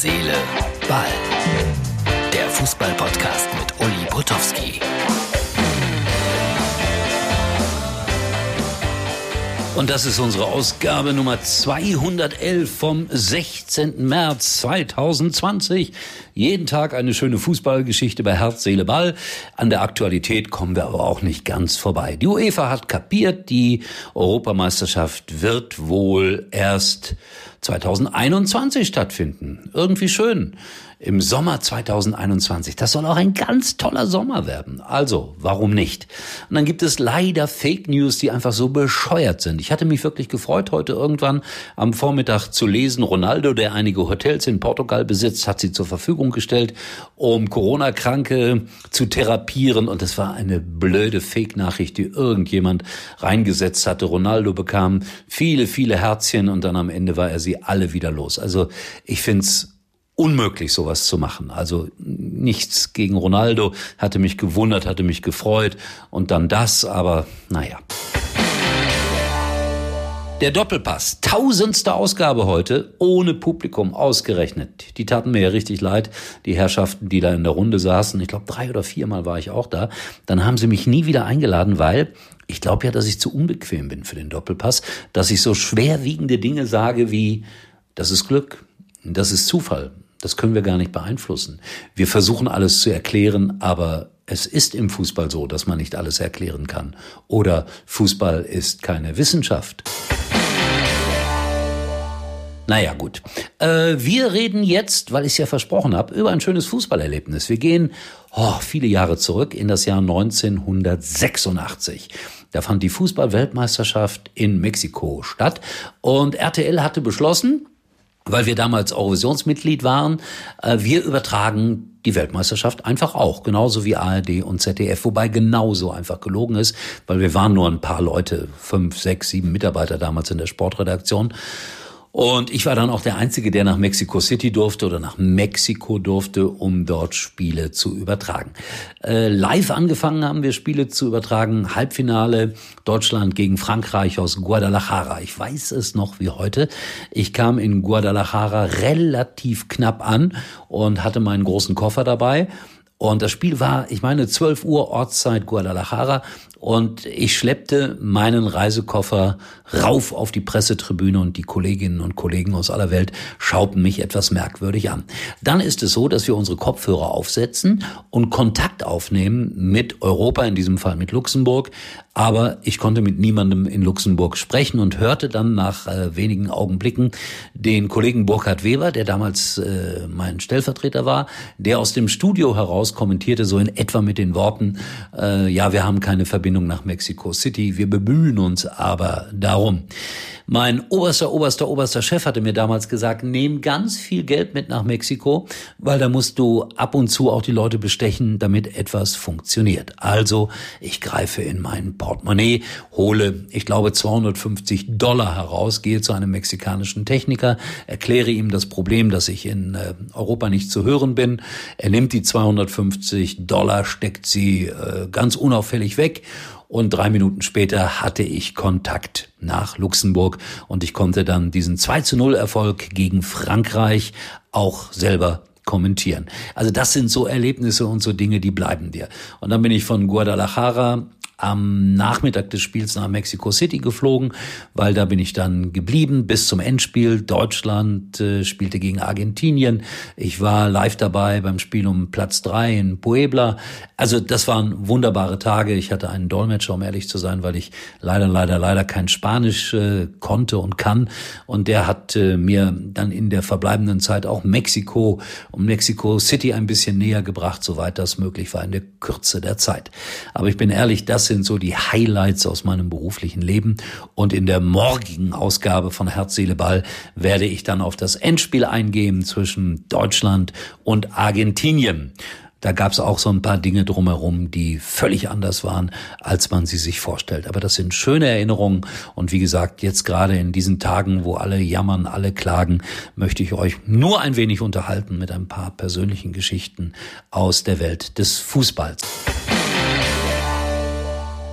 Seele, Ball. Der Fußball-Podcast mit Uli Potowski. Und das ist unsere Ausgabe Nummer 211 vom 16. März 2020. Jeden Tag eine schöne Fußballgeschichte bei Herz, Seele, Ball. An der Aktualität kommen wir aber auch nicht ganz vorbei. Die UEFA hat kapiert, die Europameisterschaft wird wohl erst 2021 stattfinden. Irgendwie schön. Im Sommer 2021. Das soll auch ein ganz toller Sommer werden. Also, warum nicht? Und dann gibt es leider Fake News, die einfach so bescheuert sind. Ich hatte mich wirklich gefreut, heute irgendwann am Vormittag zu lesen. Ronaldo, der einige Hotels in Portugal besitzt, hat sie zur Verfügung gestellt, um Corona-Kranke zu therapieren. Und es war eine blöde Fake-Nachricht, die irgendjemand reingesetzt hatte. Ronaldo bekam viele, viele Herzchen und dann am Ende war er sie alle wieder los. Also ich find's unmöglich, sowas zu machen. Also nichts gegen Ronaldo, hatte mich gewundert, hatte mich gefreut und dann das, aber naja. Der Doppelpass, tausendste Ausgabe heute, ohne Publikum ausgerechnet. Die taten mir ja richtig leid, die Herrschaften, die da in der Runde saßen. Ich glaube, drei oder viermal war ich auch da. Dann haben sie mich nie wieder eingeladen, weil ich glaube ja, dass ich zu unbequem bin für den Doppelpass, dass ich so schwerwiegende Dinge sage wie, das ist Glück, das ist Zufall, das können wir gar nicht beeinflussen. Wir versuchen alles zu erklären, aber es ist im Fußball so, dass man nicht alles erklären kann. Oder Fußball ist keine Wissenschaft. Naja, gut. Äh, wir reden jetzt, weil ich es ja versprochen habe, über ein schönes Fußballerlebnis. Wir gehen oh, viele Jahre zurück in das Jahr 1986. Da fand die Fußballweltmeisterschaft in Mexiko statt und RTL hatte beschlossen, weil wir damals Eurovisionsmitglied waren, äh, wir übertragen die Weltmeisterschaft einfach auch, genauso wie ARD und ZDF, wobei genauso einfach gelogen ist, weil wir waren nur ein paar Leute, fünf, sechs, sieben Mitarbeiter damals in der Sportredaktion. Und ich war dann auch der Einzige, der nach Mexico City durfte oder nach Mexiko durfte, um dort Spiele zu übertragen. Äh, live angefangen haben wir Spiele zu übertragen. Halbfinale Deutschland gegen Frankreich aus Guadalajara. Ich weiß es noch wie heute. Ich kam in Guadalajara relativ knapp an und hatte meinen großen Koffer dabei. Und das Spiel war, ich meine, 12 Uhr Ortszeit Guadalajara und ich schleppte meinen Reisekoffer rauf auf die Pressetribüne und die Kolleginnen und Kollegen aus aller Welt schauten mich etwas merkwürdig an. Dann ist es so, dass wir unsere Kopfhörer aufsetzen und Kontakt aufnehmen mit Europa, in diesem Fall mit Luxemburg. Aber ich konnte mit niemandem in Luxemburg sprechen und hörte dann nach äh, wenigen Augenblicken den Kollegen Burkhard Weber, der damals äh, mein Stellvertreter war, der aus dem Studio heraus kommentierte so in etwa mit den Worten, äh, ja, wir haben keine Verbindung nach Mexico City. Wir bemühen uns aber darum. Mein oberster, oberster, oberster Chef hatte mir damals gesagt, nehm ganz viel Geld mit nach Mexiko, weil da musst du ab und zu auch die Leute bestechen, damit etwas funktioniert. Also, ich greife in mein Portemonnaie, hole, ich glaube, 250 Dollar heraus, gehe zu einem mexikanischen Techniker, erkläre ihm das Problem, dass ich in äh, Europa nicht zu hören bin. Er nimmt die 250 Dollar, steckt sie äh, ganz unauffällig weg und drei Minuten später hatte ich Kontakt nach Luxemburg und ich konnte dann diesen 2 zu 0 Erfolg gegen Frankreich auch selber kommentieren. Also das sind so Erlebnisse und so Dinge, die bleiben dir. Und dann bin ich von Guadalajara am Nachmittag des Spiels nach Mexico City geflogen, weil da bin ich dann geblieben bis zum Endspiel. Deutschland äh, spielte gegen Argentinien. Ich war live dabei beim Spiel um Platz drei in Puebla. Also das waren wunderbare Tage. Ich hatte einen Dolmetscher, um ehrlich zu sein, weil ich leider, leider, leider kein Spanisch äh, konnte und kann. Und der hat äh, mir dann in der verbleibenden Zeit auch Mexiko und Mexico City ein bisschen näher gebracht, soweit das möglich war in der Kürze der Zeit. Aber ich bin ehrlich, das sind so die Highlights aus meinem beruflichen Leben. Und in der morgigen Ausgabe von Herz, Seele, Ball werde ich dann auf das Endspiel eingehen zwischen Deutschland und Argentinien. Da gab es auch so ein paar Dinge drumherum, die völlig anders waren, als man sie sich vorstellt. Aber das sind schöne Erinnerungen. Und wie gesagt, jetzt gerade in diesen Tagen, wo alle jammern, alle klagen, möchte ich euch nur ein wenig unterhalten mit ein paar persönlichen Geschichten aus der Welt des Fußballs.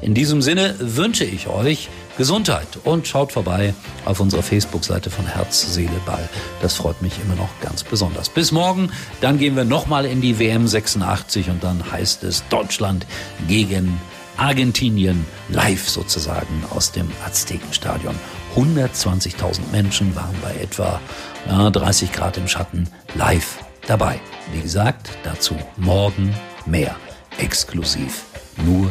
In diesem Sinne wünsche ich euch Gesundheit und schaut vorbei auf unserer Facebook-Seite von Herz, Seele, Ball. Das freut mich immer noch ganz besonders. Bis morgen, dann gehen wir nochmal in die WM 86 und dann heißt es Deutschland gegen Argentinien live sozusagen aus dem Aztekenstadion. 120.000 Menschen waren bei etwa ja, 30 Grad im Schatten live dabei. Wie gesagt, dazu morgen mehr. Exklusiv nur